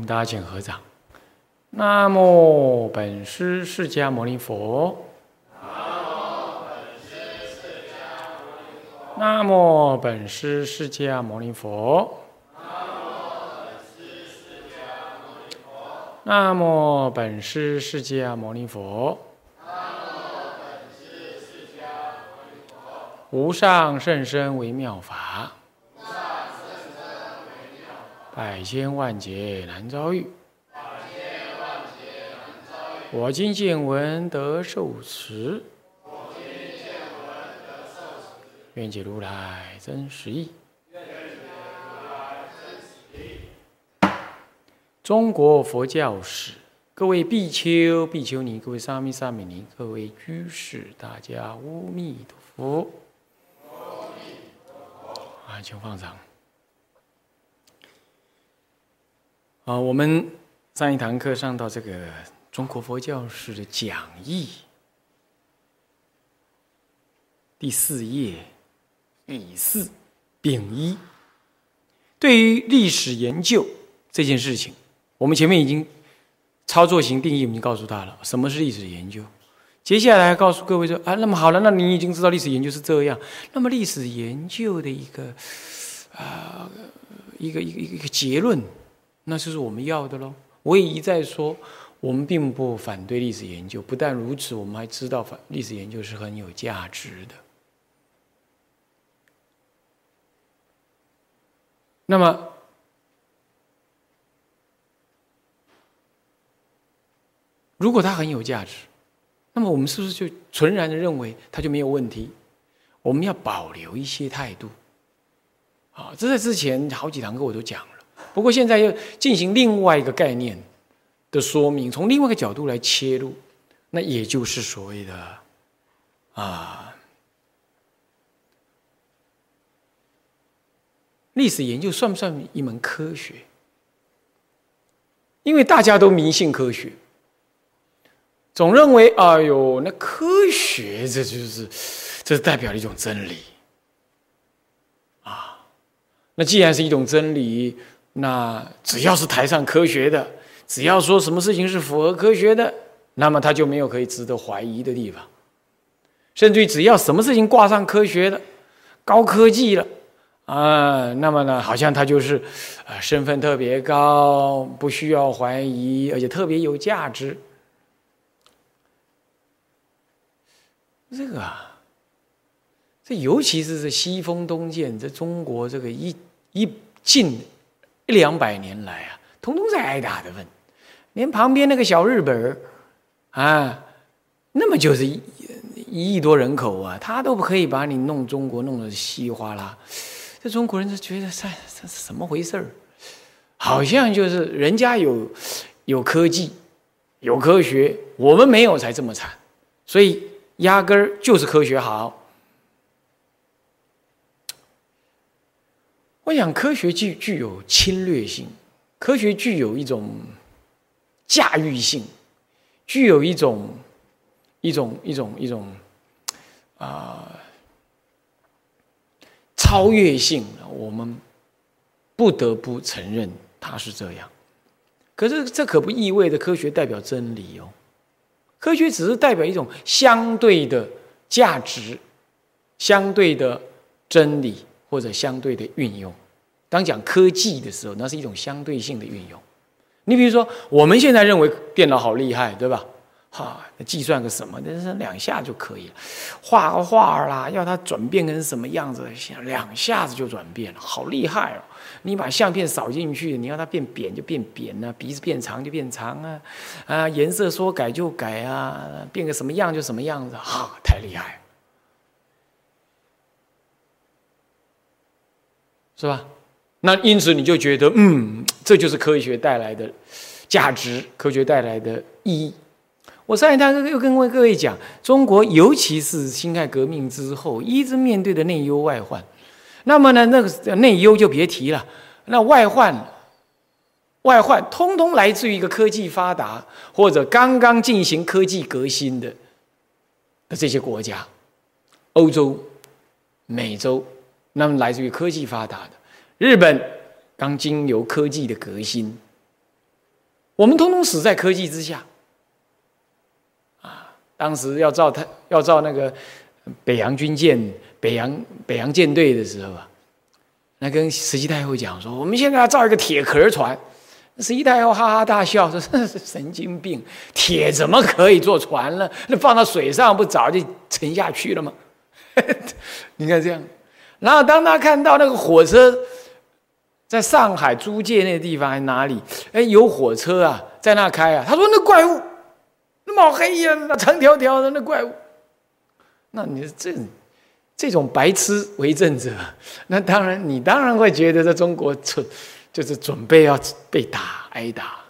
好，我们大家请合掌。南无本师释迦牟尼佛。南无本师释迦牟尼佛。南无本师释迦牟尼佛。无上甚深微妙法。百千万劫难遭遇，我今见闻得受持，愿解如来真实义。中国佛教史，各位比丘、比丘尼，各位沙弥、沙弥尼，各位居士，大家阿弥陀佛。啊，请放掌。啊，我们上一堂课上到这个中国佛教史的讲义第四页乙四丙一，对于历史研究这件事情，我们前面已经操作型定义，我们告诉他了什么是历史研究。接下来告诉各位说啊，那么好了，那你已经知道历史研究是这样，那么历史研究的一个啊一个一个一个结论。那就是我们要的喽。我也一再说，我们并不反对历史研究。不但如此，我们还知道反历史研究是很有价值的。那么，如果它很有价值，那么我们是不是就纯然的认为它就没有问题？我们要保留一些态度。啊，这在之前好几堂课我都讲了。不过现在又进行另外一个概念的说明，从另外一个角度来切入，那也就是所谓的啊，历史研究算不算一门科学？因为大家都迷信科学，总认为哎呦，那科学这就是这是代表了一种真理啊。那既然是一种真理。那只要是台上科学的，只要说什么事情是符合科学的，那么他就没有可以值得怀疑的地方。甚至于只要什么事情挂上科学的、高科技了啊，那么呢，好像他就是啊身份特别高，不需要怀疑，而且特别有价值。这个啊，这尤其是这西风东渐，这中国这个一一进。一两百年来啊，通通在挨打的问，连旁边那个小日本儿啊，那么就是一亿多人口啊，他都不可以把你弄中国弄得稀里哗啦。这中国人就觉得这这是什么回事儿？好像就是人家有有科技有科学，我们没有才这么惨，所以压根儿就是科学好。我想，科学具具有侵略性，科学具有一种驾驭性，具有一种一种一种一种啊超越性。我们不得不承认它是这样。可是，这可不意味着科学代表真理哦。科学只是代表一种相对的价值、相对的真理或者相对的运用。当讲科技的时候，那是一种相对性的运用。你比如说，我们现在认为电脑好厉害，对吧？哈，计算个什么，那是两下就可以了。画个画啦，要它转变成什么样子，两下子就转变了，好厉害哦！你把相片扫进去，你要它变扁就变扁啊，鼻子变长就变长啊，啊，颜色说改就改啊，变个什么样就什么样子，哈，太厉害，是吧？那因此你就觉得，嗯，这就是科学带来的价值，科学带来的意义。我上一堂课又跟各位讲，中国尤其是辛亥革命之后，一直面对的内忧外患。那么呢，那个内忧就别提了，那外患，外患通通来自于一个科技发达或者刚刚进行科技革新的的这些国家，欧洲、美洲，那么来自于科技发达的。日本刚经由科技的革新，我们通通死在科技之下。啊，当时要造太要造那个北洋军舰、北洋北洋舰队的时候啊，那跟慈禧太后讲说，我们现在要造一个铁壳船。慈禧太后哈哈大笑 说：“神经病，铁怎么可以做船呢？那放到水上不早就沉下去了吗？” 你看这样，然后当他看到那个火车在上海租界那个地方还哪里？哎，有火车啊，在那开啊。他说：“那怪物，那么黑呀，那长条条的那怪物。”那你这这种白痴为政者，那当然你当然会觉得在中国蠢。就是准备要被打挨打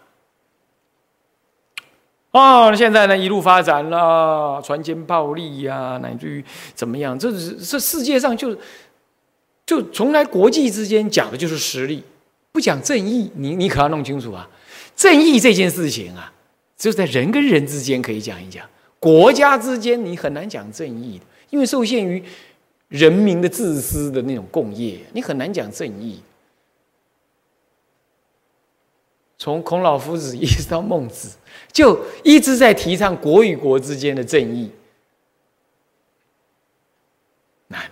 哦，现在呢一路发展了，船坚炮利呀，乃至于怎么样？这是这世界上就就从来国际之间讲的就是实力，不讲正义。你你可要弄清楚啊，正义这件事情啊，只有在人跟人之间可以讲一讲，国家之间你很难讲正义的，因为受限于人民的自私的那种共业，你很难讲正义。从孔老夫子一直到孟子，就一直在提倡国与国之间的正义。难，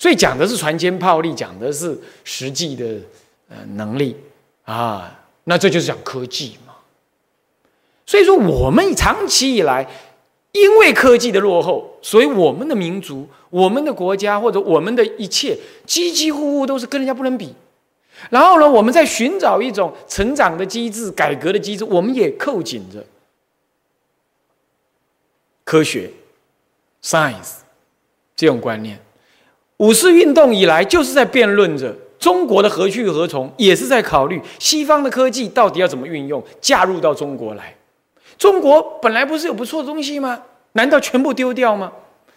所以讲的是船坚炮利，讲的是实际的呃能力啊。那这就是讲科技嘛。所以说，我们长期以来因为科技的落后，所以我们的民族、我们的国家或者我们的一切，几几乎乎都是跟人家不能比。然后呢，我们在寻找一种成长的机制、改革的机制，我们也扣紧着科学 （science） 这种观念。五四运动以来，就是在辩论着中国的何去何从，也是在考虑西方的科技到底要怎么运用，加入到中国来。中国本来不是有不错的东西吗？难道全部丢掉吗？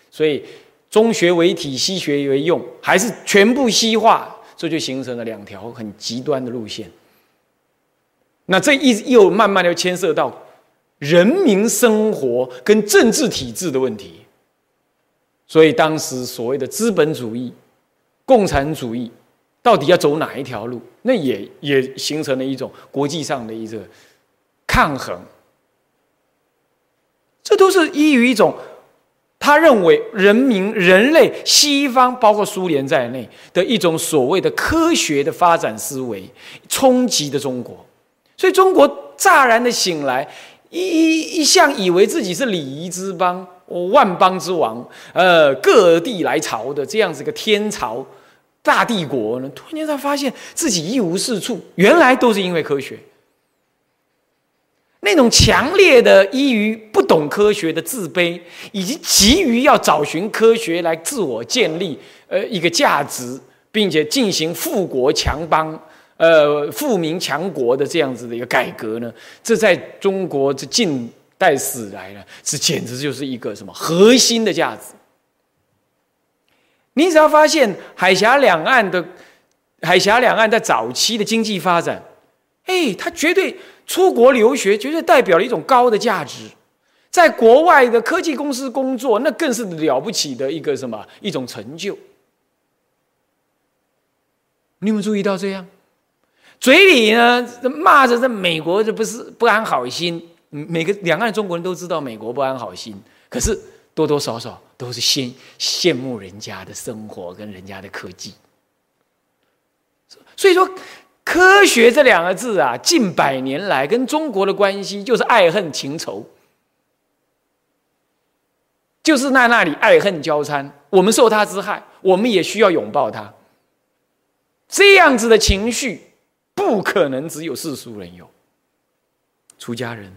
所以，中学为体，西学为用，还是全部西化？这就形成了两条很极端的路线。那这一又慢慢的牵涉到人民生活跟政治体制的问题。所以当时所谓的资本主义、共产主义，到底要走哪一条路？那也也形成了一种国际上的一个抗衡。这都是依于一种。他认为，人民、人类、西方，包括苏联在内的一种所谓的科学的发展思维，冲击的中国，所以中国乍然的醒来，一一向以为自己是礼仪之邦，万邦之王，呃，各地来朝的这样子一个天朝大帝国呢，突然间他发现自己一无是处，原来都是因为科学。那种强烈的依于不懂科学的自卑，以及急于要找寻科学来自我建立呃一个价值，并且进行富国强邦、呃富民强国的这样子的一个改革呢，这在中国这近代史来呢，这简直就是一个什么核心的价值。你只要发现海峡两岸的海峡两岸在早期的经济发展，哎，它绝对。出国留学绝对代表了一种高的价值，在国外的科技公司工作，那更是了不起的一个什么一种成就。你有没有注意到这样？嘴里呢骂着这美国，这不是不安好心。每个两岸中国人都知道美国不安好心，可是多多少少都是羡羡慕人家的生活跟人家的科技。所以说。科学这两个字啊，近百年来跟中国的关系就是爱恨情仇，就是在那里爱恨交参。我们受他之害，我们也需要拥抱他。这样子的情绪，不可能只有世俗人有。出家人，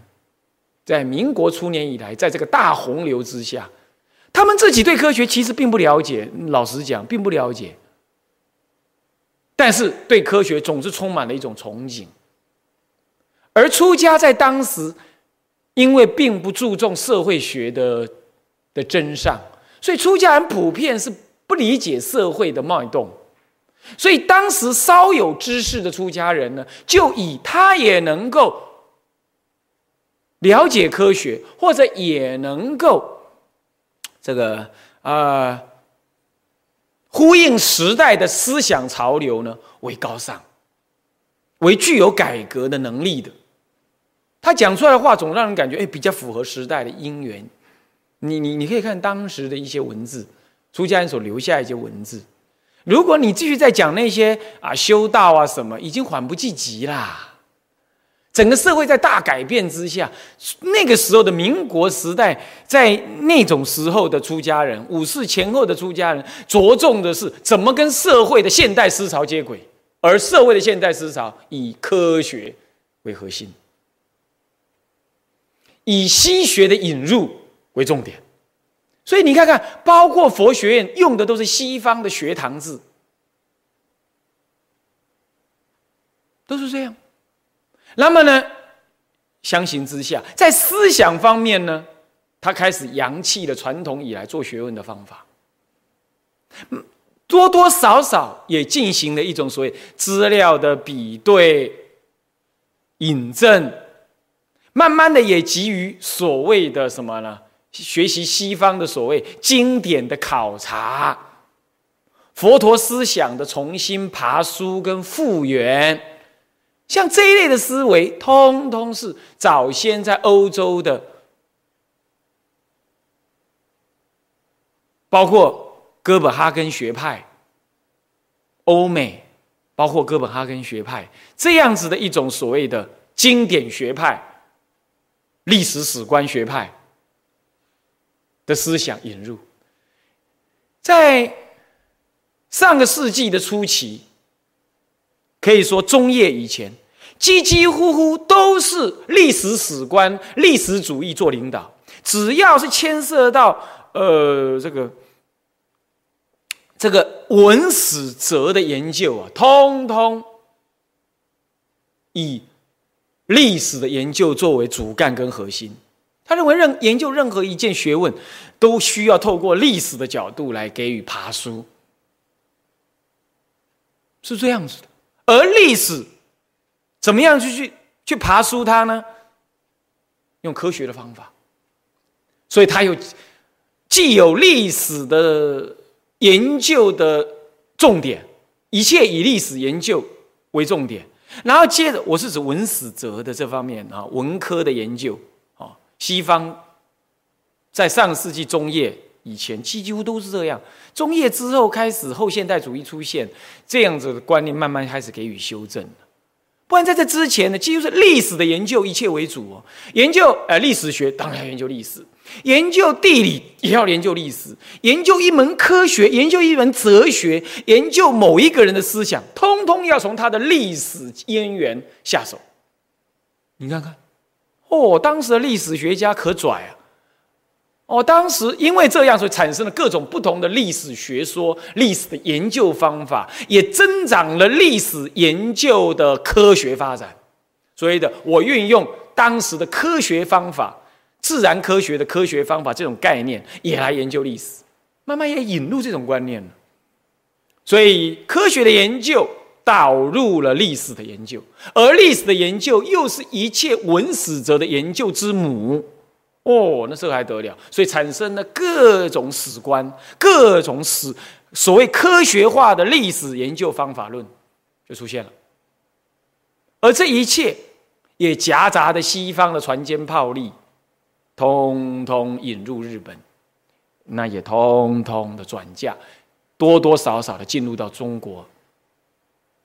在民国初年以来，在这个大洪流之下，他们自己对科学其实并不了解。老实讲，并不了解。但是对科学总是充满了一种憧憬，而出家在当时，因为并不注重社会学的的真相，所以出家人普遍是不理解社会的脉动，所以当时稍有知识的出家人呢，就以他也能够了解科学，或者也能够这个啊。呼应时代的思想潮流呢，为高尚，为具有改革的能力的，他讲出来的话总让人感觉哎比较符合时代的因缘。你你你可以看当时的一些文字，出家人所留下一些文字。如果你继续再讲那些啊修道啊什么，已经缓不济急啦。整个社会在大改变之下，那个时候的民国时代，在那种时候的出家人，五四前后的出家人，着重的是怎么跟社会的现代思潮接轨，而社会的现代思潮以科学为核心，以西学的引入为重点。所以你看看，包括佛学院用的都是西方的学堂字，都是这样。那么呢，相形之下，在思想方面呢，他开始扬弃了传统以来做学问的方法，多多少少也进行了一种所谓资料的比对、引证，慢慢的也急于所谓的什么呢？学习西方的所谓经典的考察，佛陀思想的重新爬书跟复原，像这一类的思维，通通是早先在欧洲的，包括哥本哈根学派、欧美，包括哥本哈根学派这样子的一种所谓的经典学派、历史史观学派。的思想引入，在上个世纪的初期，可以说中叶以前，几几乎乎都是历史史观、历史主义做领导。只要是牵涉到呃这个这个文史哲的研究啊，通通以历史的研究作为主干跟核心。他认为，任研究任何一件学问，都需要透过历史的角度来给予爬书，是这样子的。而历史怎么样去去去爬书它呢？用科学的方法，所以它有既有历史的研究的重点，一切以历史研究为重点，然后接着我是指文史哲的这方面啊，文科的研究啊。西方在上世纪中叶以前，几乎都是这样。中叶之后开始后现代主义出现，这样子的观念慢慢开始给予修正不然在这之前呢，几乎是历史的研究一切为主哦。研究呃历史学当然要研究历史，研究地理也要研究历史，研究一门科学，研究一门哲学，研究某一个人的思想，通通要从他的历史渊源下手。你看看。哦，当时的历史学家可拽啊！哦，当时因为这样，所以产生了各种不同的历史学说、历史的研究方法，也增长了历史研究的科学发展。所以的，我运用当时的科学方法、自然科学的科学方法这种概念，也来研究历史，慢慢也引入这种观念了。所以，科学的研究。导入了历史的研究，而历史的研究又是一切文史哲的研究之母。哦，那这还得了？所以产生了各种史观、各种史所谓科学化的历史研究方法论就出现了。而这一切也夹杂的西方的船坚炮利，通通引入日本，那也通通的转嫁，多多少少的进入到中国。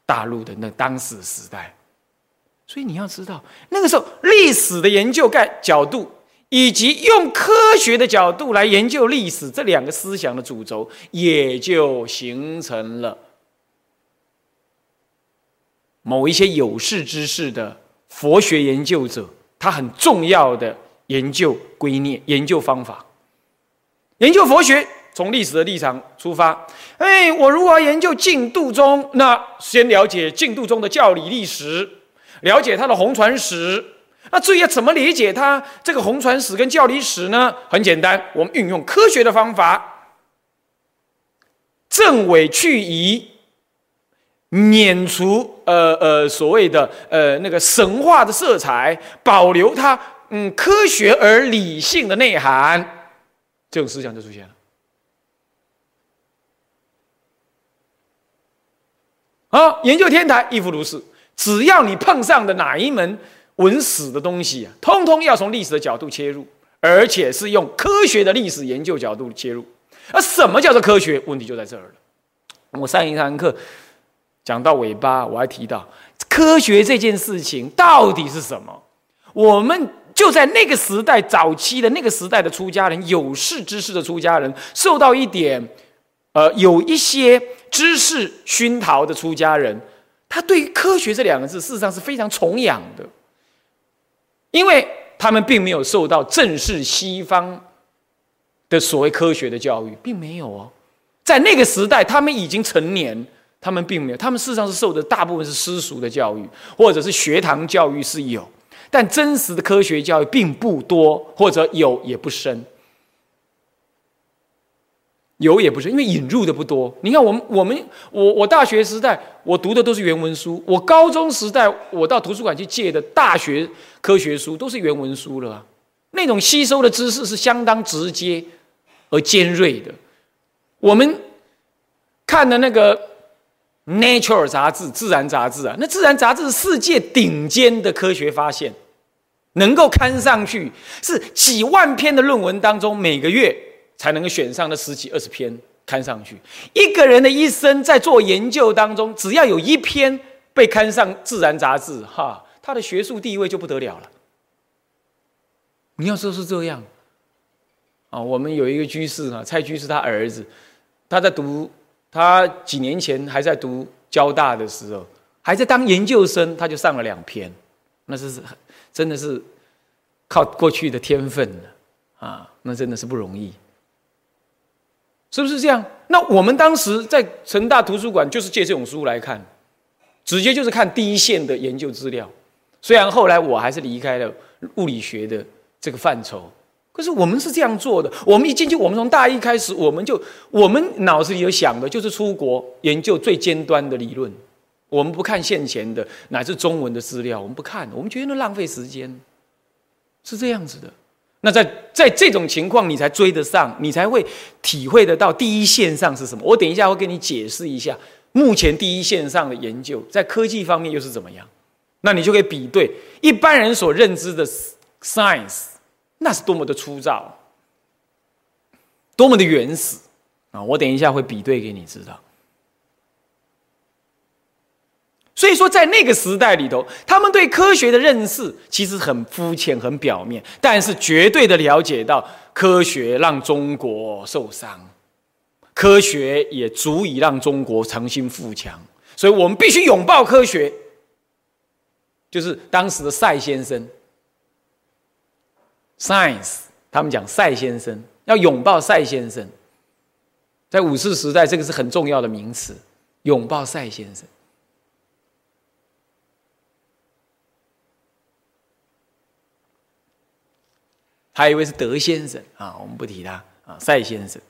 大陆的那当时时代，所以你要知道，那个时候历史的研究概角度，以及用科学的角度来研究历史这两个思想的主轴，也就形成了某一些有识之士的佛学研究者，他很重要的研究观念、研究方法，研究佛学。从历史的立场出发，哎，我如何研究净度宗？那先了解净度宗的教理历史，了解他的红传史。那至于要怎么理解它这个红传史跟教理史呢？很简单，我们运用科学的方法，正伪去疑，免除呃呃所谓的呃那个神话的色彩，保留它嗯科学而理性的内涵，这种思想就出现了。啊，研究天台亦复如是。只要你碰上的哪一门文史的东西啊，通通要从历史的角度切入，而且是用科学的历史研究角度切入。而什么叫做科学？问题就在这儿了。我上一堂课讲到尾巴，我还提到科学这件事情到底是什么？我们就在那个时代早期的那个时代的出家人，有识之士的出家人，受到一点呃有一些知识熏陶的出家人，他对于科学这两个字，事实上是非常崇仰的，因为他们并没有受到正式西方的所谓科学的教育，并没有哦，在那个时代，他们已经成年，他们并没有，他们事实上是受的大部分是私塾的教育，或者是学堂教育是有。但真实的科学教育并不多，或者有也不深，有也不是，因为引入的不多。你看，我们我们我我大学时代我读的都是原文书，我高中时代我到图书馆去借的大学科学书都是原文书了，那种吸收的知识是相当直接而尖锐的。我们看的那个。Nature 杂志，自然杂志啊，那自然杂志是世界顶尖的科学发现，能够刊上去，是几万篇的论文当中，每个月才能够选上那十几二十篇刊上去。一个人的一生在做研究当中，只要有一篇被刊上自然杂志，哈，他的学术地位就不得了了。你要说是这样啊，我们有一个居士啊，蔡居士他儿子，他在读。他几年前还在读交大的时候，还在当研究生，他就上了两篇，那是是真的是靠过去的天分了啊，那真的是不容易，是不是这样？那我们当时在成大图书馆就是借这种书来看，直接就是看第一线的研究资料。虽然后来我还是离开了物理学的这个范畴。可是我们是这样做的，我们一进去，我们从大一开始，我们就我们脑子里有想的就是出国研究最尖端的理论，我们不看现前的乃至中文的资料，我们不看，我们觉得那浪费时间，是这样子的。那在在这种情况，你才追得上，你才会体会得到第一线上是什么。我等一下会跟你解释一下，目前第一线上的研究在科技方面又是怎么样，那你就可以比对一般人所认知的 science。那是多么的粗糙，多么的原始啊！我等一下会比对给你知道。所以说，在那个时代里头，他们对科学的认识其实很肤浅、很表面，但是绝对的了解到科学让中国受伤，科学也足以让中国重新富强。所以我们必须拥抱科学，就是当时的赛先生。Science，他们讲赛先生要拥抱赛先生，在五四时代，这个是很重要的名词，拥抱赛先生。还有一位是德先生啊，我们不提他啊，赛先生。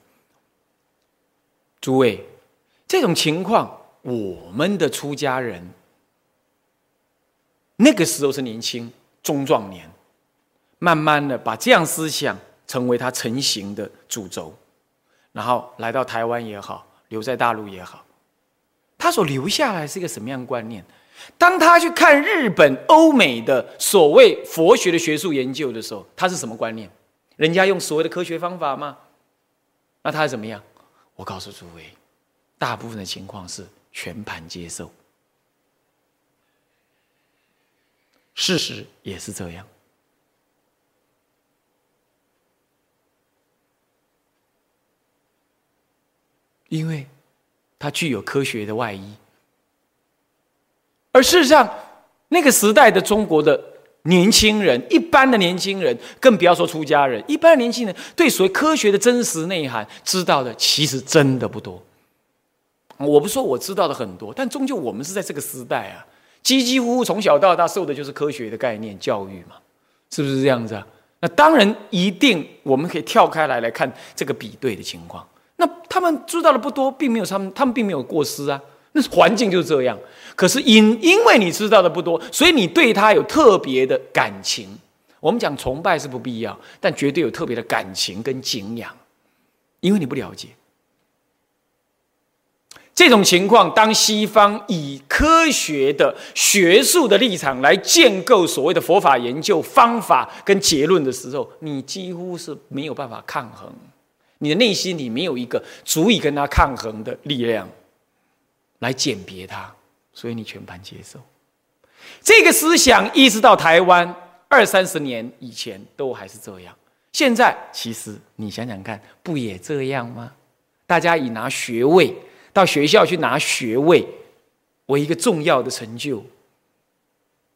诸位，这种情况，我们的出家人那个时候是年轻中壮年。慢慢的把这样思想成为他成型的主轴，然后来到台湾也好，留在大陆也好，他所留下来是一个什么样的观念？当他去看日本、欧美的所谓佛学的学术研究的时候，他是什么观念？人家用所谓的科学方法吗？那他怎么样？我告诉诸位，大部分的情况是全盘接受，事实也是这样。因为，它具有科学的外衣，而事实上，那个时代的中国的年轻人，一般的年轻人，更不要说出家人，一般的年轻人对所谓科学的真实内涵知道的，其实真的不多。我不说我知道的很多，但终究我们是在这个时代啊，几几乎乎从小到大受的就是科学的概念教育嘛，是不是这样子啊？那当然，一定我们可以跳开来来看这个比对的情况。那他们知道的不多，并没有他们，他们并没有过失啊。那环境就是这样。可是因因为你知道的不多，所以你对他有特别的感情。我们讲崇拜是不必要，但绝对有特别的感情跟敬仰，因为你不了解。这种情况，当西方以科学的学术的立场来建构所谓的佛法研究方法跟结论的时候，你几乎是没有办法抗衡，你的内心里没有一个足以跟他抗衡的力量来鉴别他，所以你全盘接受。这个思想一直到台湾二三十年以前都还是这样。现在其实你想想看，不也这样吗？大家以拿学位到学校去拿学位为一个重要的成就。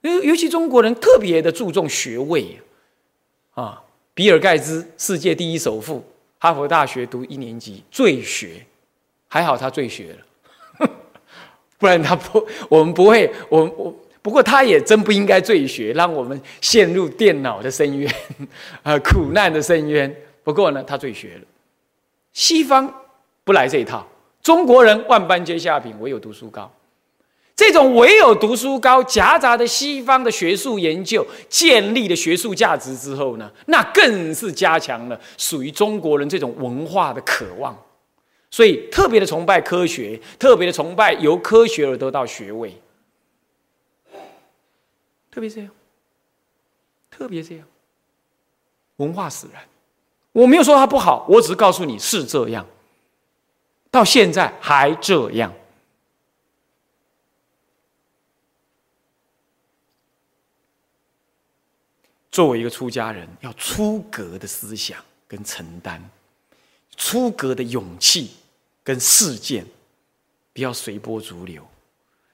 尤尤其中国人特别的注重学位啊。比尔盖茨世界第一首富，哈佛大学读一年级最学，还好他最学了，不然他不，我们不会，我我。不过他也真不应该罪学，让我们陷入电脑的深渊，呃，苦难的深渊。不过呢，他罪学了。西方不来这一套，中国人万般皆下品，唯有读书高。这种唯有读书高夹杂的西方的学术研究建立的学术价值之后呢，那更是加强了属于中国人这种文化的渴望。所以特别的崇拜科学，特别的崇拜由科学而得到学位。特别这样，特别这样，文化使然。我没有说它不好，我只是告诉你是这样。到现在还这样。作为一个出家人，要出格的思想跟承担，出格的勇气跟事件，不要随波逐流。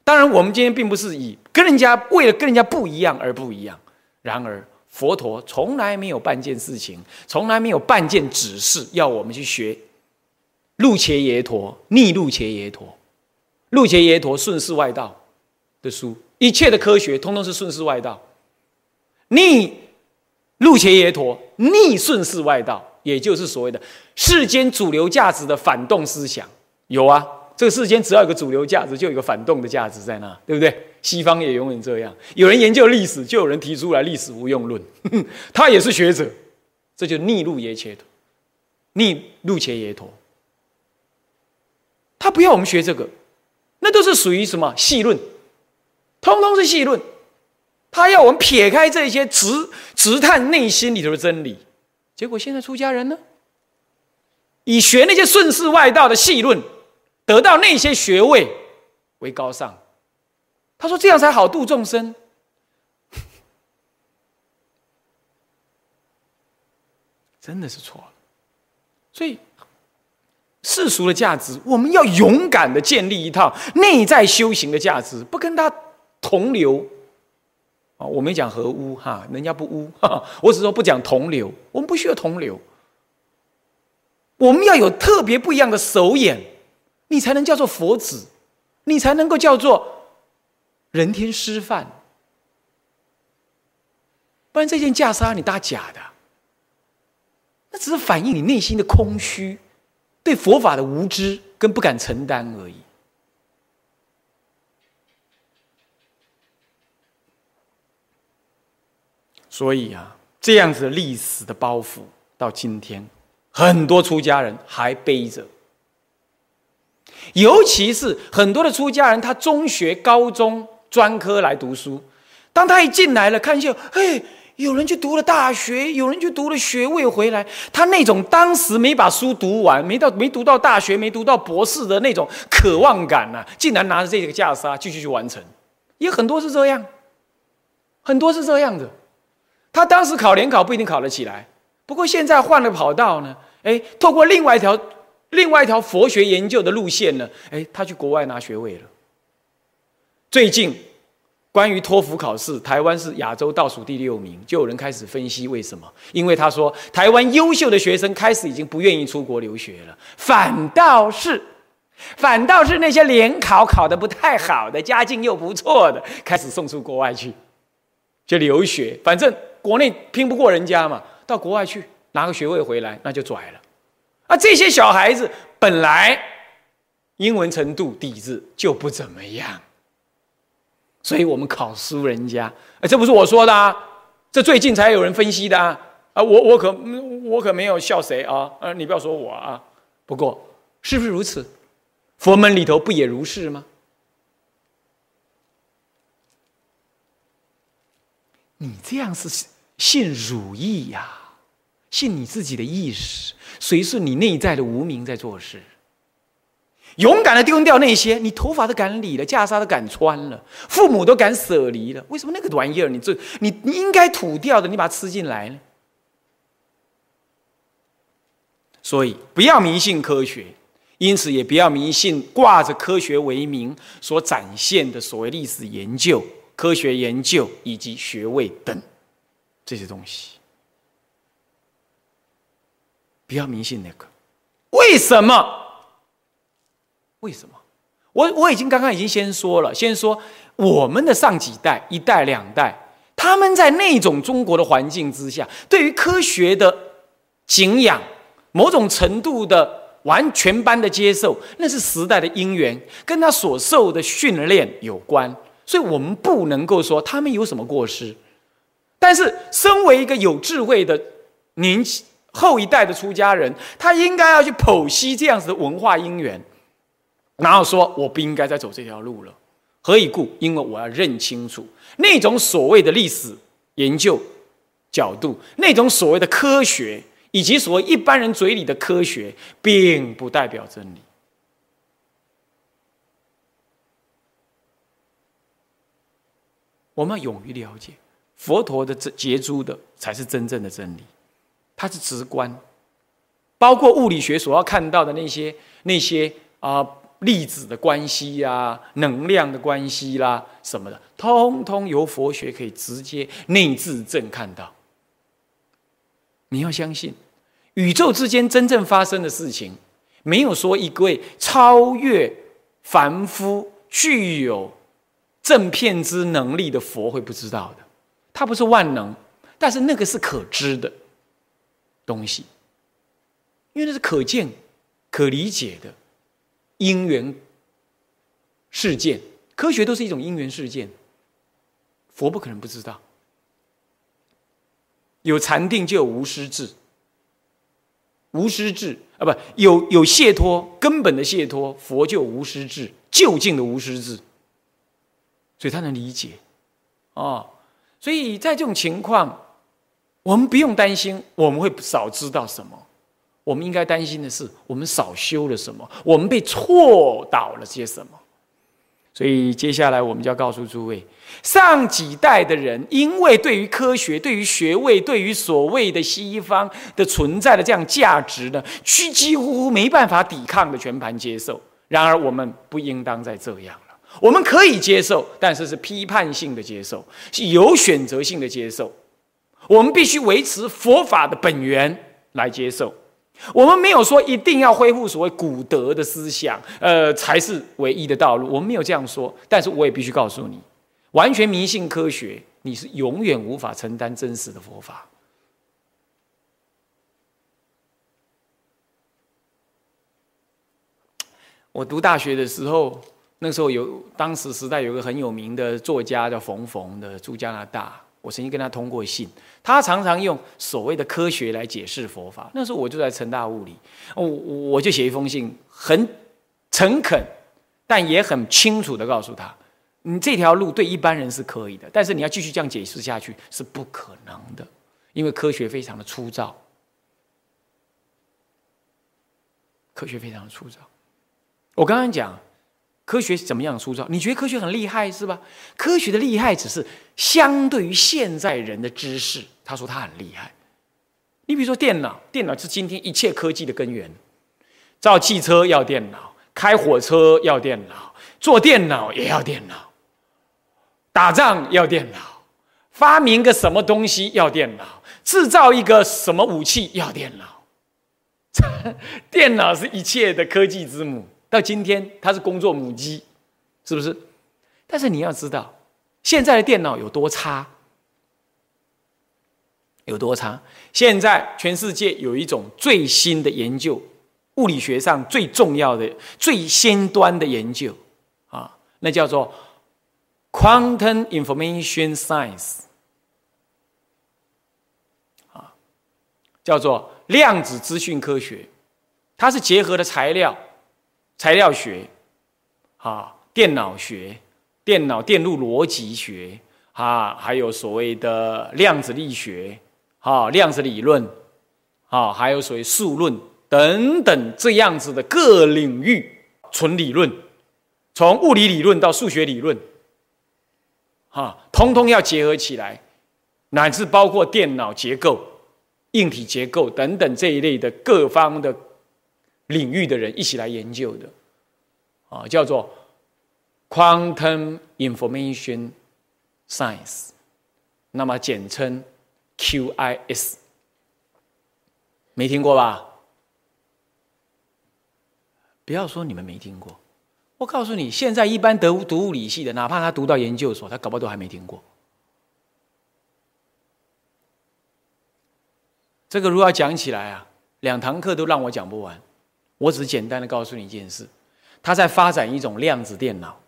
当然，我们今天并不是以跟人家为了跟人家不一样而不一样。然而，佛陀从来没有半件事情，从来没有半件指示要我们去学路伽耶陀、逆路伽耶陀、路伽耶陀顺势外道的书。一切的科学通通是顺势外道，逆路伽耶陀逆顺势外道，也就是所谓的世间主流价值的反动思想。有啊。这个世间只要有个主流价值，就有一个反动的价值在那，对不对？西方也永远这样。有人研究历史，就有人提出来历史无用论，他也是学者，这就逆路耶切陀，逆路切耶陀。他不要我们学这个，那都是属于什么细论，通通是细论。他要我们撇开这些直直探内心里头的真理。结果现在出家人呢，以学那些顺势外道的细论。得到那些学位为高尚，他说这样才好度众生，真的是错了。所以世俗的价值，我们要勇敢的建立一套内在修行的价值，不跟他同流啊！我没讲合污哈，人家不污，哈哈我只说不讲同流，我们不需要同流，我们要有特别不一样的手眼。你才能叫做佛子，你才能够叫做人天师范，不然这件袈裟你搭假的，那只是反映你内心的空虚，对佛法的无知跟不敢承担而已。所以啊，这样子历史的包袱到今天，很多出家人还背着。尤其是很多的出家人，他中学、高中、专科来读书，当他一进来了，看见，嘿，有人去读了大学，有人去读了学位回来，他那种当时没把书读完，没到没读到大学，没读到博士的那种渴望感呢，竟然拿着这个袈裟继续去完成，也很多是这样，很多是这样的。他当时考联考不一定考得起来，不过现在换了跑道呢，哎，透过另外一条。另外一条佛学研究的路线呢？哎，他去国外拿学位了。最近关于托福考试，台湾是亚洲倒数第六名，就有人开始分析为什么？因为他说，台湾优秀的学生开始已经不愿意出国留学了，反倒是，反倒是那些联考考得不太好的、家境又不错的，开始送出国外去，就留学。反正国内拼不过人家嘛，到国外去拿个学位回来，那就拽了。啊，这些小孩子本来英文程度底子就不怎么样，所以我们考输人家。哎，这不是我说的啊，这最近才有人分析的啊。啊，我我可我可没有笑谁啊。呃，你不要说我啊。不过是不是如此？佛门里头不也如是吗？你这样是信汝意呀，信你自己的意识，随顺你内在的无名在做事。勇敢的丢掉那些，你头发都敢理了，袈裟都敢穿了，父母都敢舍离了，为什么那个玩意儿你这你你应该吐掉的，你把它吃进来呢？所以不要迷信科学，因此也不要迷信挂着科学为名所展现的所谓历史研究、科学研究以及学位等这些东西。不要迷信那个，为什么？为什么？我我已经刚刚已经先说了，先说我们的上几代、一代、两代，他们在那种中国的环境之下，对于科学的敬仰，某种程度的完全般的接受，那是时代的因缘，跟他所受的训练有关。所以我们不能够说他们有什么过失。但是，身为一个有智慧的年后一代的出家人，他应该要去剖析这样子的文化因缘。然后说，我不应该再走这条路了。何以故？因为我要认清楚那种所谓的历史研究角度，那种所谓的科学，以及所谓一般人嘴里的科学，并不代表真理。我们要勇于了解佛陀的这杰出的才是真正的真理，它是直观，包括物理学所要看到的那些那些啊。粒子的关系呀，能量的关系啦，什么的，通通由佛学可以直接内自证看到。你要相信，宇宙之间真正发生的事情，没有说一位超越凡夫、具有正片之能力的佛会不知道的。他不是万能，但是那个是可知的东西，因为那是可见、可理解的。因缘事件，科学都是一种因缘事件。佛不可能不知道，有禅定就有无师智，无师智啊，不有有解脱根本的解脱，佛就无师智，究竟的无师智，所以他能理解哦。所以在这种情况，我们不用担心我们会少知道什么。我们应该担心的是，我们少修了什么？我们被错导了些什么？所以接下来我们就要告诉诸位：上几代的人，因为对于科学、对于学位、对于所谓的西方的存在的这样价值呢，几几乎乎没办法抵抗的全盘接受。然而，我们不应当再这样了。我们可以接受，但是是批判性的接受，是有选择性的接受。我们必须维持佛法的本源来接受。我们没有说一定要恢复所谓古德的思想，呃，才是唯一的道路。我们没有这样说，但是我也必须告诉你，完全迷信科学，你是永远无法承担真实的佛法。我读大学的时候，那时候有当时时代有个很有名的作家叫冯冯的，住加拿大。我曾经跟他通过信，他常常用所谓的科学来解释佛法。那时候我就在成大物理，我我就写一封信，很诚恳，但也很清楚的告诉他，你这条路对一般人是可以的，但是你要继续这样解释下去是不可能的，因为科学非常的粗糙，科学非常的粗糙。我刚刚讲。科学怎么样塑造？你觉得科学很厉害是吧？科学的厉害只是相对于现在人的知识，他说他很厉害。你比如说电脑，电脑是今天一切科技的根源。造汽车要电脑，开火车要电脑，做电脑也要电脑，打仗要电脑，发明个什么东西要电脑，制造一个什么武器要电脑。电脑是一切的科技之母。到今天，它是工作母鸡，是不是？但是你要知道，现在的电脑有多差，有多差。现在全世界有一种最新的研究，物理学上最重要的、最先端的研究啊，那叫做 quantum information science，啊，叫做量子资讯科学，它是结合的材料。材料学，啊，电脑学，电脑电路逻辑学，啊，还有所谓的量子力学，啊，量子理论，啊，还有所谓数论等等这样子的各领域纯理论，从物理理论到数学理论，啊，通通要结合起来，乃至包括电脑结构。硬体结构等等这一类的各方的领域的人一起来研究的，啊，叫做 Quantum Information Science，那么简称 QIS，没听过吧？不要说你们没听过，我告诉你，现在一般读读物理系的，哪怕他读到研究所，他搞不好都还没听过。这个如果要讲起来啊，两堂课都让我讲不完。我只是简单的告诉你一件事：他在发展一种量子电脑。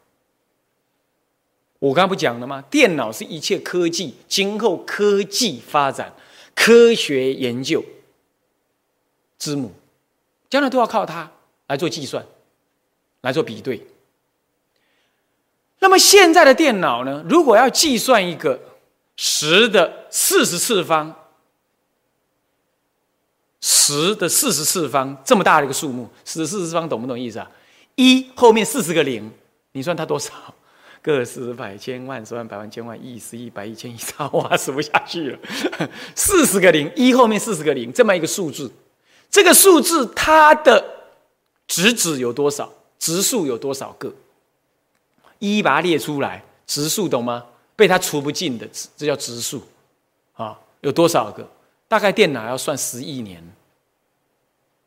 我刚刚不讲了吗？电脑是一切科技今后科技发展、科学研究之母，将来都要靠它来做计算、来做比对。那么现在的电脑呢？如果要计算一个十的四十次方。十的四十次方这么大的一个数目，十的四十次方懂不懂意思啊？一后面四十个零，你算它多少？个十百千万十万百万千万亿十亿百亿千亿兆，哇，数不下去了。四十个零，一后面四十个零，这么一个数字，这个数字它的值子有多少？值数有多少个？一把它列出来，值数懂吗？被它除不尽的，这叫值数啊，有多少个？大概电脑要算十亿年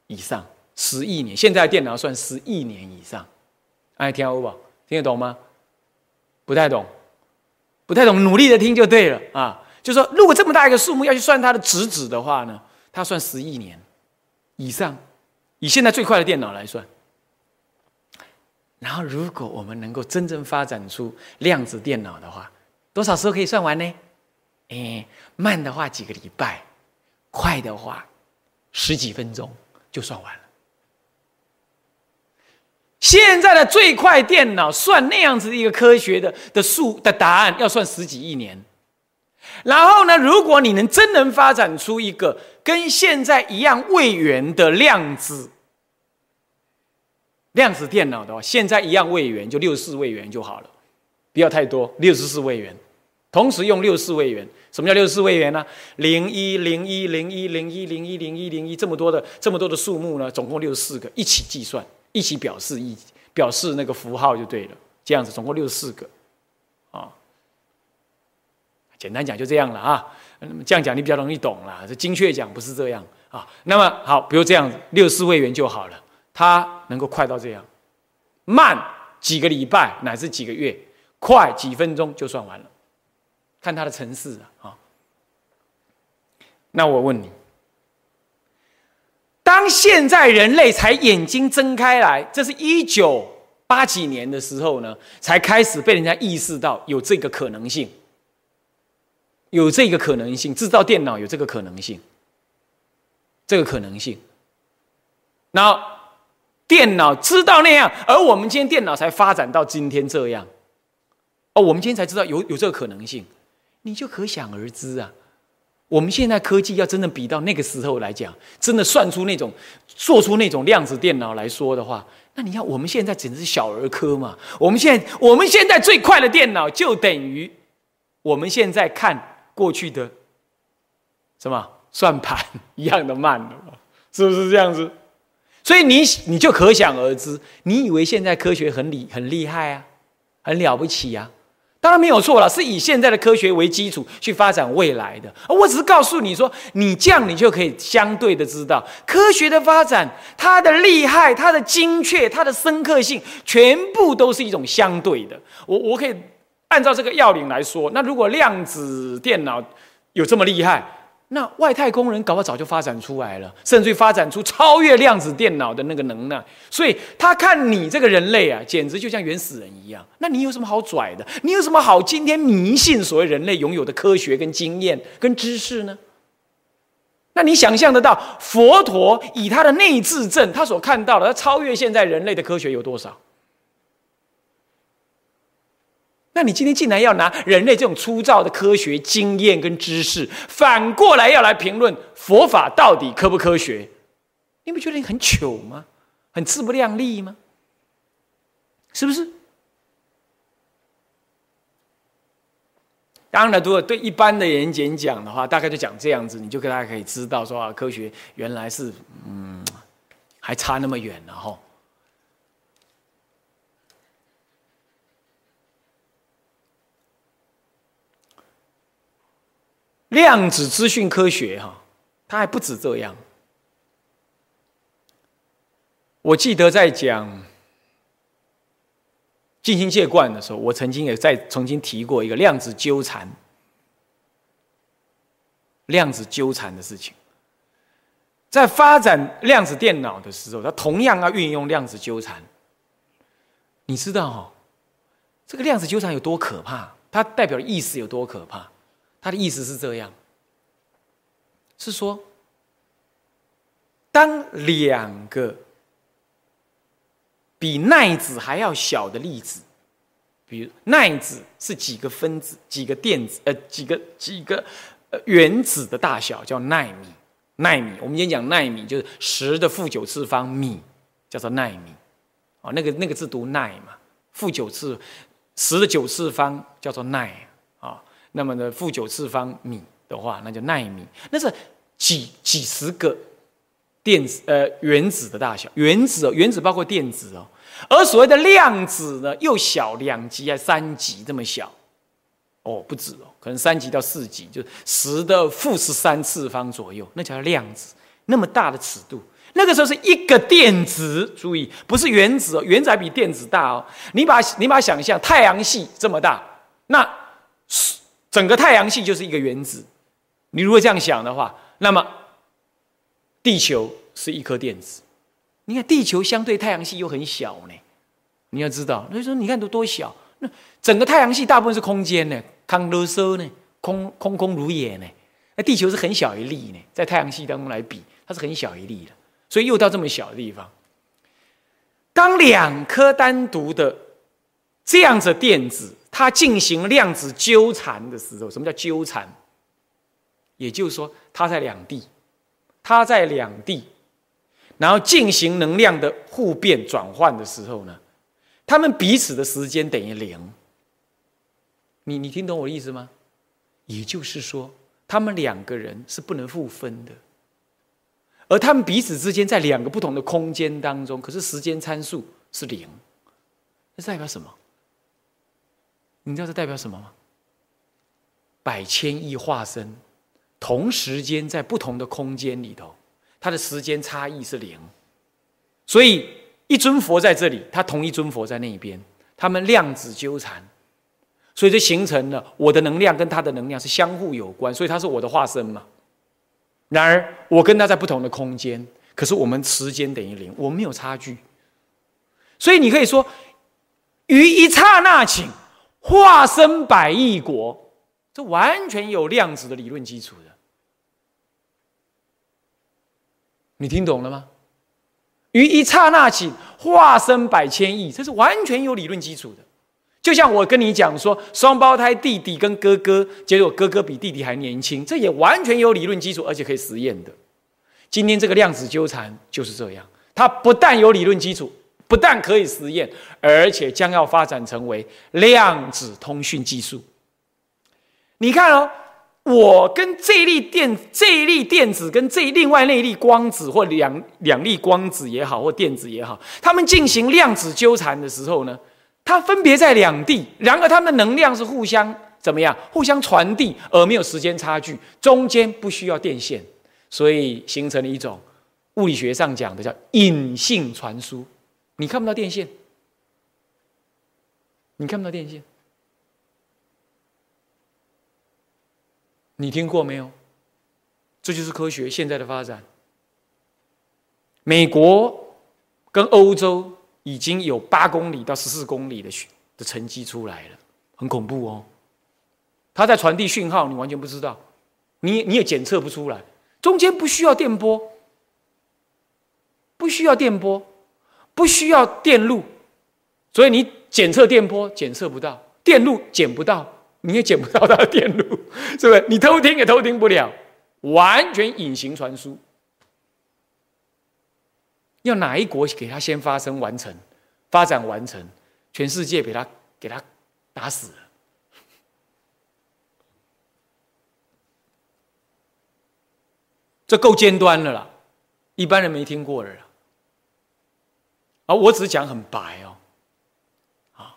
以上，十亿年。现在电脑算十亿年以上，爱，听懂不？听得懂吗？不太懂，不太懂，努力的听就对了啊。就说，如果这么大一个数目要去算它的值子的话呢，它算十亿年以上，以现在最快的电脑来算。然后，如果我们能够真正发展出量子电脑的话，多少时候可以算完呢？哎，慢的话几个礼拜。快的话，十几分钟就算完了。现在的最快电脑算那样子一个科学的的数的答案，要算十几亿年。然后呢，如果你能真能发展出一个跟现在一样位元的量子量子电脑的话，现在一样位元就六十四位元就好了，不要太多，六十四位元，同时用六四位元。什么叫六十四位元呢？零一零一零一零一零一零一零一这么多的这么多的数目呢？总共六十四个，一起计算，一起表示一表示那个符号就对了。这样子总共六十四个，啊，简单讲就这样了啊。这样讲你比较容易懂了，这精确讲不是这样啊。那么好，比如这样子，六十四位元就好了。它能够快到这样，慢几个礼拜乃至几个月，快几分钟就算完了。看它的城市啊，那我问你，当现在人类才眼睛睁开来，这是一九八几年的时候呢，才开始被人家意识到有这个可能性，有这个可能性，制造电脑有这个可能性，这个可能性。那电脑知道那样，而我们今天电脑才发展到今天这样，哦，我们今天才知道有有这个可能性。你就可想而知啊！我们现在科技要真的比到那个时候来讲，真的算出那种、做出那种量子电脑来说的话，那你看我们现在简直是小儿科嘛！我们现在我们现在最快的电脑就等于我们现在看过去的什么算盘一样的慢了，是不是这样子？所以你你就可想而知，你以为现在科学很厉很厉害啊，很了不起啊？当然没有错了，是以现在的科学为基础去发展未来的。我只是告诉你说，你这样你就可以相对的知道，科学的发展，它的厉害、它的精确、它的深刻性，全部都是一种相对的。我我可以按照这个要领来说，那如果量子电脑有这么厉害？那外太空人搞不好早就发展出来了，甚至于发展出超越量子电脑的那个能耐。所以他看你这个人类啊，简直就像原始人一样。那你有什么好拽的？你有什么好今天迷信所谓人类拥有的科学跟经验跟知识呢？那你想象得到佛陀以他的内智证，他所看到的，他超越现在人类的科学有多少？那你今天竟然要拿人类这种粗糙的科学经验跟知识，反过来要来评论佛法到底科不科学？你不觉得你很糗吗？很自不量力吗？是不是？当然，如果对一般的人演讲的话，大概就讲这样子，你就大家可以知道说啊，科学原来是嗯，还差那么远了哈。量子资讯科学哈，它还不止这样。我记得在讲进行界观的时候，我曾经也在曾经提过一个量子纠缠、量子纠缠的事情。在发展量子电脑的时候，它同样要运用量子纠缠。你知道哈，这个量子纠缠有多可怕？它代表的意思有多可怕？他的意思是这样，是说，当两个比奈子还要小的粒子，比如奈子是几个分子、几个电子、呃几个几个呃原子的大小叫纳米，纳米。我们今天讲纳米就是十的负九次方米，叫做纳米。哦，那个那个字读奈嘛，负九次十的九次方叫做奈啊。那么呢，负九次方米的话，那就纳米，那是几几十个电子呃原子的大小。原子哦，原子包括电子哦。而所谓的量子呢，又小两级还三级这么小，哦，不止哦，可能三级到四级，就十的负十三次方左右，那叫量子。那么大的尺度，那个时候是一个电子，注意不是原子哦，原子还比电子大哦。你把你把想象太阳系这么大，那。整个太阳系就是一个原子，你如果这样想的话，那么地球是一颗电子。你看地球相对太阳系又很小呢，你要知道，所以说你看都多小。那整个太阳系大部分是空间呢，康勒梭呢，空空空如也呢。那地球是很小一粒呢，在太阳系当中来比，它是很小一粒的。所以又到这么小的地方，当两颗单独的这样子电子。它进行量子纠缠的时候，什么叫纠缠？也就是说，它在两地，它在两地，然后进行能量的互变转换的时候呢，他们彼此的时间等于零。你你听懂我的意思吗？也就是说，他们两个人是不能互分的，而他们彼此之间在两个不同的空间当中，可是时间参数是零，这代表什么？你知道这代表什么吗？百千亿化身同时间在不同的空间里头，它的时间差异是零，所以一尊佛在这里，它同一尊佛在那一边，他们量子纠缠，所以就形成了我的能量跟他的能量是相互有关，所以他是我的化身嘛。然而我跟他在不同的空间，可是我们时间等于零，我们没有差距，所以你可以说于一刹那顷。化身百亿国，这完全有量子的理论基础的。你听懂了吗？于一刹那起，化身百千亿，这是完全有理论基础的。就像我跟你讲说，双胞胎弟弟跟哥哥，结果哥哥比弟弟还年轻，这也完全有理论基础，而且可以实验的。今天这个量子纠缠就是这样，它不但有理论基础。不但可以实验，而且将要发展成为量子通讯技术。你看哦，我跟这粒电、这一粒电子跟这另外那一粒光子，或两两粒光子也好，或电子也好，它们进行量子纠缠的时候呢，它分别在两地，然而它们的能量是互相怎么样？互相传递，而没有时间差距，中间不需要电线，所以形成了一种物理学上讲的叫隐性传输。你看不到电线，你看不到电线，你听过没有？这就是科学现在的发展。美国跟欧洲已经有八公里到十四公里的的成绩出来了，很恐怖哦。它在传递讯号，你完全不知道，你你也检测不出来。中间不需要电波，不需要电波，不需要电路，所以你检测电波检测不到，电路检不到，你也检不到它的电路，是不是？你偷听也偷听不了，完全隐形传输。要哪一国给他先发生完成、发展完成，全世界给他给他打死了，这够尖端了啦，一般人没听过的啦。啊，我只是讲很白哦，啊，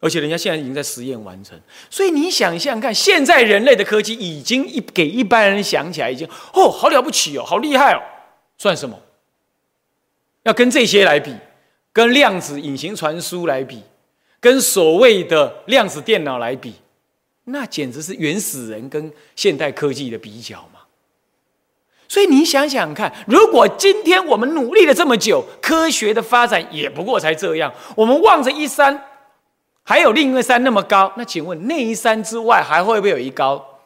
而且人家现在已经在实验完成，所以你想想看，现在人类的科技已经一给一般人想起来，已经哦，好了不起哦，好厉害哦，算什么？要跟这些来比，跟量子隐形传输来比，跟所谓的量子电脑来比，那简直是原始人跟现代科技的比较。所以你想想看，如果今天我们努力了这么久，科学的发展也不过才这样，我们望着一山，还有另一个山那么高，那请问那一山之外还会不会有一高？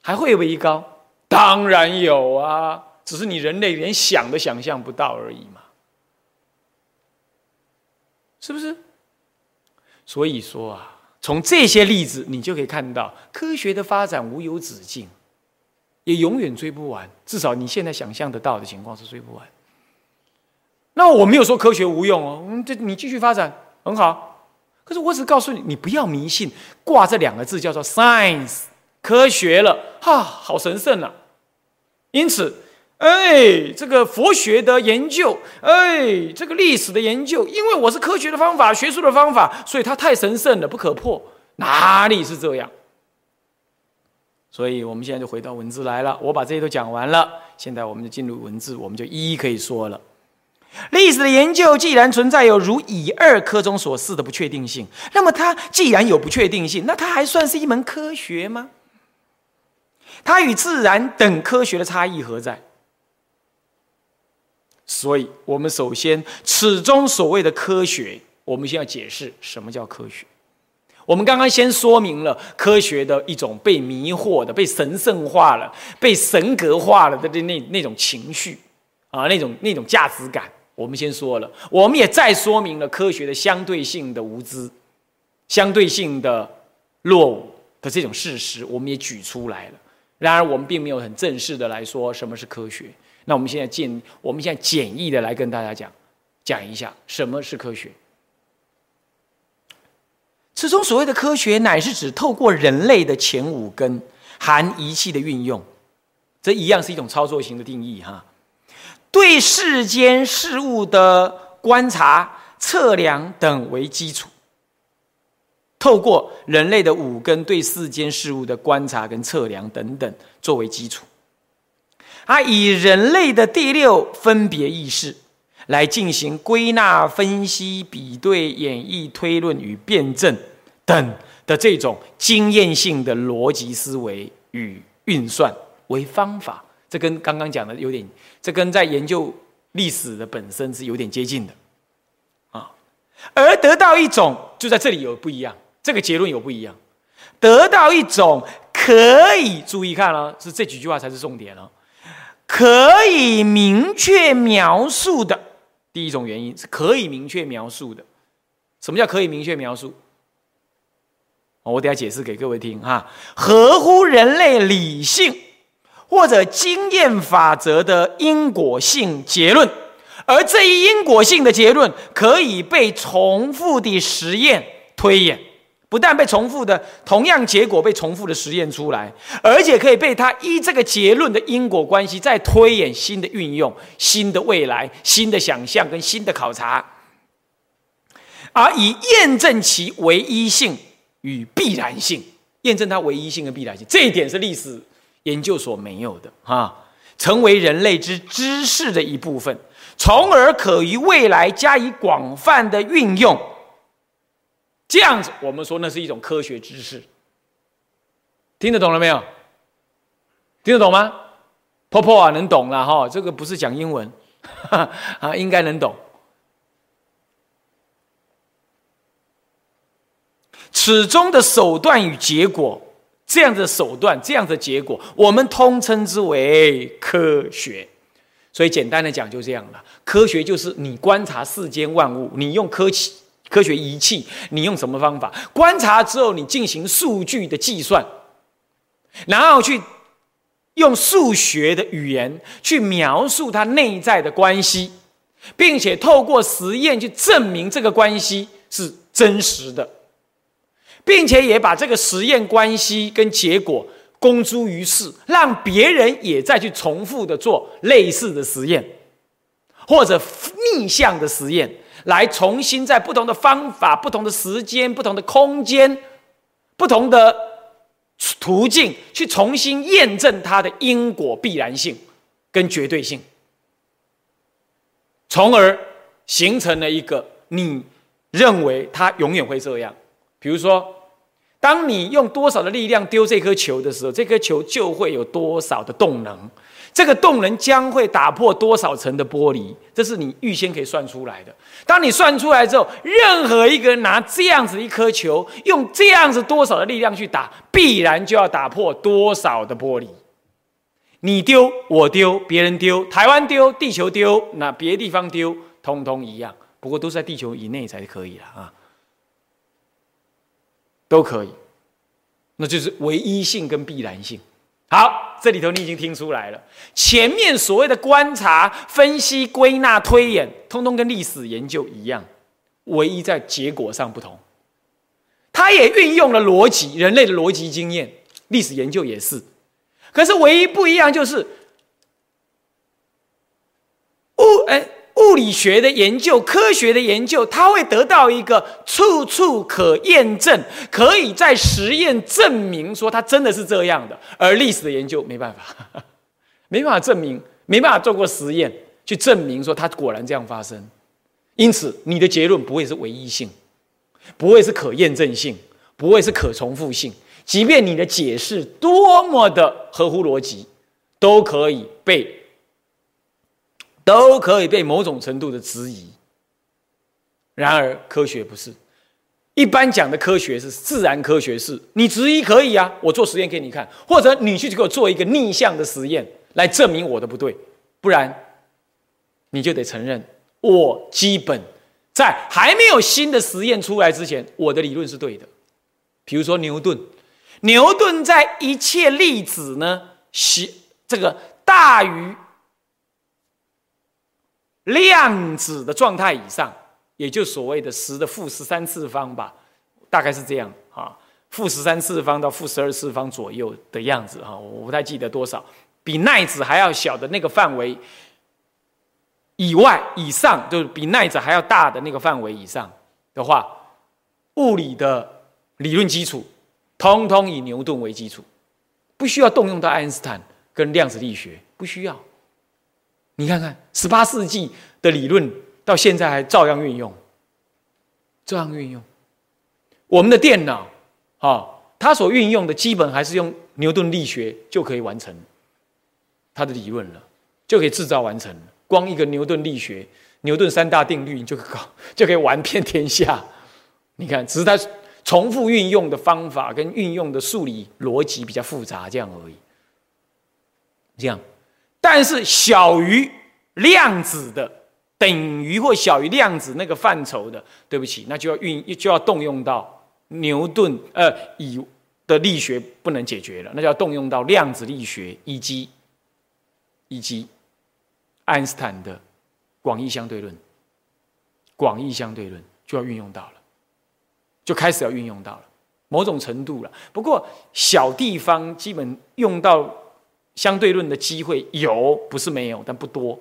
还会不会一高？当然有啊，只是你人类连想都想象不到而已嘛，是不是？所以说啊，从这些例子你就可以看到，科学的发展无有止境，也永远追不完。至少你现在想象得到的情况是追不完。那我没有说科学无用哦，这你继续发展很好。可是我只告诉你，你不要迷信，挂这两个字叫做 science，科学了，哈，好神圣啊！因此，哎，这个佛学的研究，哎，这个历史的研究，因为我是科学的方法、学术的方法，所以它太神圣了，不可破。哪里是这样？所以我们现在就回到文字来了。我把这些都讲完了，现在我们就进入文字，我们就一一可以说了。历史的研究既然存在有如乙二科中所示的不确定性，那么它既然有不确定性，那它还算是一门科学吗？它与自然等科学的差异何在？所以，我们首先，此中所谓的科学，我们先要解释什么叫科学。我们刚刚先说明了科学的一种被迷惑的、被神圣化了、被神格化了的那那那种情绪啊，那种那种价值感。我们先说了，我们也再说明了科学的相对性的无知、相对性的落伍的这种事实，我们也举出来了。然而，我们并没有很正式的来说什么是科学。那我们现在简，我们现在简易的来跟大家讲，讲一下什么是科学。此中所谓的科学，乃是指透过人类的前五根含仪器的运用，这一样是一种操作型的定义哈。对世间事物的观察、测量等为基础。透过人类的五根对世间事物的观察跟测量等等作为基础，他，以人类的第六分别意识来进行归纳、分析、比对、演绎、推论与辩证等的这种经验性的逻辑思维与运算为方法，这跟刚刚讲的有点，这跟在研究历史的本身是有点接近的，啊，而得到一种就在这里有不一样。这个结论有不一样，得到一种可以注意看了，是这几句话才是重点哦。可以明确描述的第一种原因是可以明确描述的。什么叫可以明确描述？我等下解释给各位听哈。合乎人类理性或者经验法则的因果性结论，而这一因果性的结论可以被重复的实验推演。不但被重复的同样结果被重复的实验出来，而且可以被他依这个结论的因果关系再推演新的运用、新的未来、新的想象跟新的考察，而以验证其唯一性与必然性，验证它唯一性和必然性，这一点是历史研究所没有的啊，成为人类之知识的一部分，从而可于未来加以广泛的运用。这样子，我们说那是一种科学知识，听得懂了没有？听得懂吗？婆婆啊，能懂了哈。这个不是讲英文，啊，应该能懂。此中的手段与结果，这样的手段，这样的结果，我们通称之为科学。所以简单的讲，就这样了。科学就是你观察世间万物，你用科技、科学仪器，你用什么方法观察之后，你进行数据的计算，然后去用数学的语言去描述它内在的关系，并且透过实验去证明这个关系是真实的，并且也把这个实验关系跟结果。公诸于世，让别人也再去重复的做类似的实验，或者逆向的实验，来重新在不同的方法、不同的时间、不同的空间、不同的途径，去重新验证它的因果必然性跟绝对性，从而形成了一个你认为它永远会这样，比如说。当你用多少的力量丢这颗球的时候，这颗球就会有多少的动能，这个动能将会打破多少层的玻璃，这是你预先可以算出来的。当你算出来之后，任何一个人拿这样子一颗球，用这样子多少的力量去打，必然就要打破多少的玻璃。你丢，我丢，别人丢，台湾丢，地球丢，那别的地方丢，通通一样，不过都是在地球以内才可以了啊。都可以，那就是唯一性跟必然性。好，这里头你已经听出来了。前面所谓的观察、分析、归纳、推演，通通跟历史研究一样，唯一在结果上不同。它也运用了逻辑，人类的逻辑经验，历史研究也是。可是唯一不一样就是，物哎。物理学的研究、科学的研究，它会得到一个处处可验证，可以在实验证明说它真的是这样的。而历史的研究没办法，没办法证明，没办法做过实验去证明说它果然这样发生。因此，你的结论不会是唯一性，不会是可验证性，不会是可重复性。即便你的解释多么的合乎逻辑，都可以被。都可以被某种程度的质疑。然而，科学不是一般讲的科学是自然科学，是你质疑可以啊，我做实验给你看，或者你去给我做一个逆向的实验来证明我的不对，不然你就得承认我基本在还没有新的实验出来之前，我的理论是对的。比如说牛顿，牛顿在一切粒子呢，是这个大于。量子的状态以上，也就所谓的十的负十三次方吧，大概是这样啊，负十三次方到负十二次方左右的样子哈，我不太记得多少，比奈子还要小的那个范围以外以上，就是比奈子还要大的那个范围以上的话，物理的理论基础，通通以牛顿为基础，不需要动用到爱因斯坦跟量子力学，不需要。你看看，十八世纪的理论到现在还照样运用，照样运用。我们的电脑，啊，它所运用的基本还是用牛顿力学就可以完成它的理论了，就可以制造完成。光一个牛顿力学，牛顿三大定律，你就搞就可以玩遍天下。你看，只是它重复运用的方法跟运用的数理逻辑比较复杂，这样而已。这样。但是小于量子的，等于或小于量子那个范畴的，对不起，那就要运就要动用到牛顿呃以的力学不能解决了，那就要动用到量子力学以及以及爱因斯坦的广义相对论，广义相对论就要运用到了，就开始要运用到了某种程度了。不过小地方基本用到。相对论的机会有，不是没有，但不多。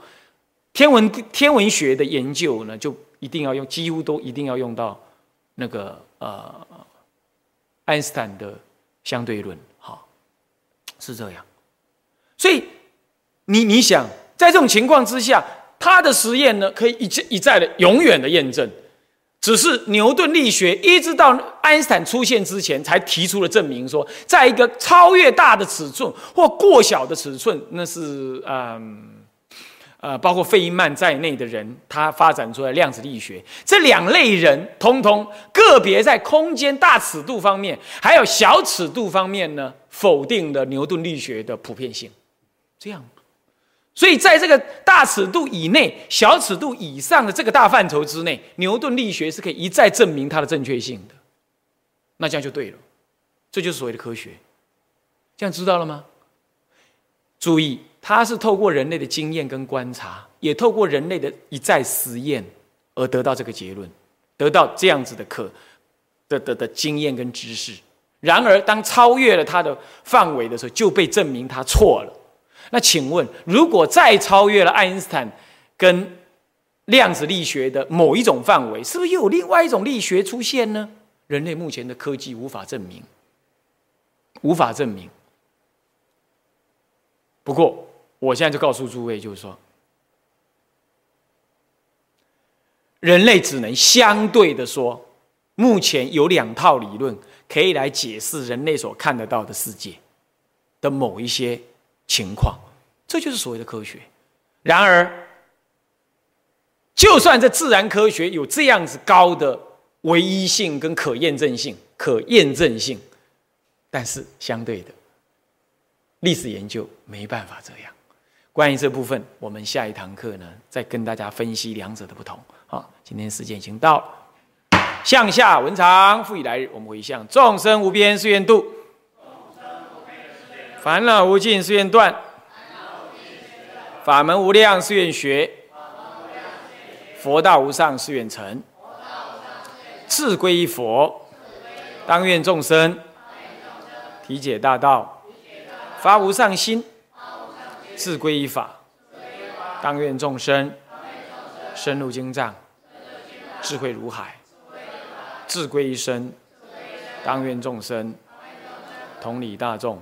天文天文学的研究呢，就一定要用，几乎都一定要用到那个呃，爱因斯坦的相对论，好，是这样。所以你你想，在这种情况之下，他的实验呢，可以一一再的永远的验证。只是牛顿力学一直到爱因斯坦出现之前，才提出了证明说，在一个超越大的尺寸或过小的尺寸，那是嗯呃，包括费因曼在内的人，他发展出来量子力学。这两类人，通通个别在空间大尺度方面，还有小尺度方面呢，否定了牛顿力学的普遍性。这样，所以在这个大尺度以内、小尺度以上的这个大范畴之内，牛顿力学是可以一再证明它的正确性的。那这样就对了，这就是所谓的科学。这样知道了吗？注意，它是透过人类的经验跟观察，也透过人类的一再实验而得到这个结论，得到这样子的课的的的经验跟知识。然而，当超越了它的范围的时候，就被证明它错了。那请问，如果再超越了爱因斯坦跟量子力学的某一种范围，是不是又有另外一种力学出现呢？人类目前的科技无法证明，无法证明。不过，我现在就告诉诸位，就是说，人类只能相对的说，目前有两套理论可以来解释人类所看得到的世界的某一些情况，这就是所谓的科学。然而，就算这自然科学有这样子高的唯一性跟可验证性、可验证性，但是相对的。历史研究没办法这样。关于这部分，我们下一堂课呢，再跟大家分析两者的不同。好，今天时间已经到了。向下文长，复以来日，我们回向众生无边誓愿度，烦恼无尽誓愿断，法门无量誓愿学，佛道无上誓愿成。自归依佛，当愿众生。体解大道。发无上心，自归依法，当愿众生。深入经藏，智慧如海，自归一生，当愿众生。同理大众，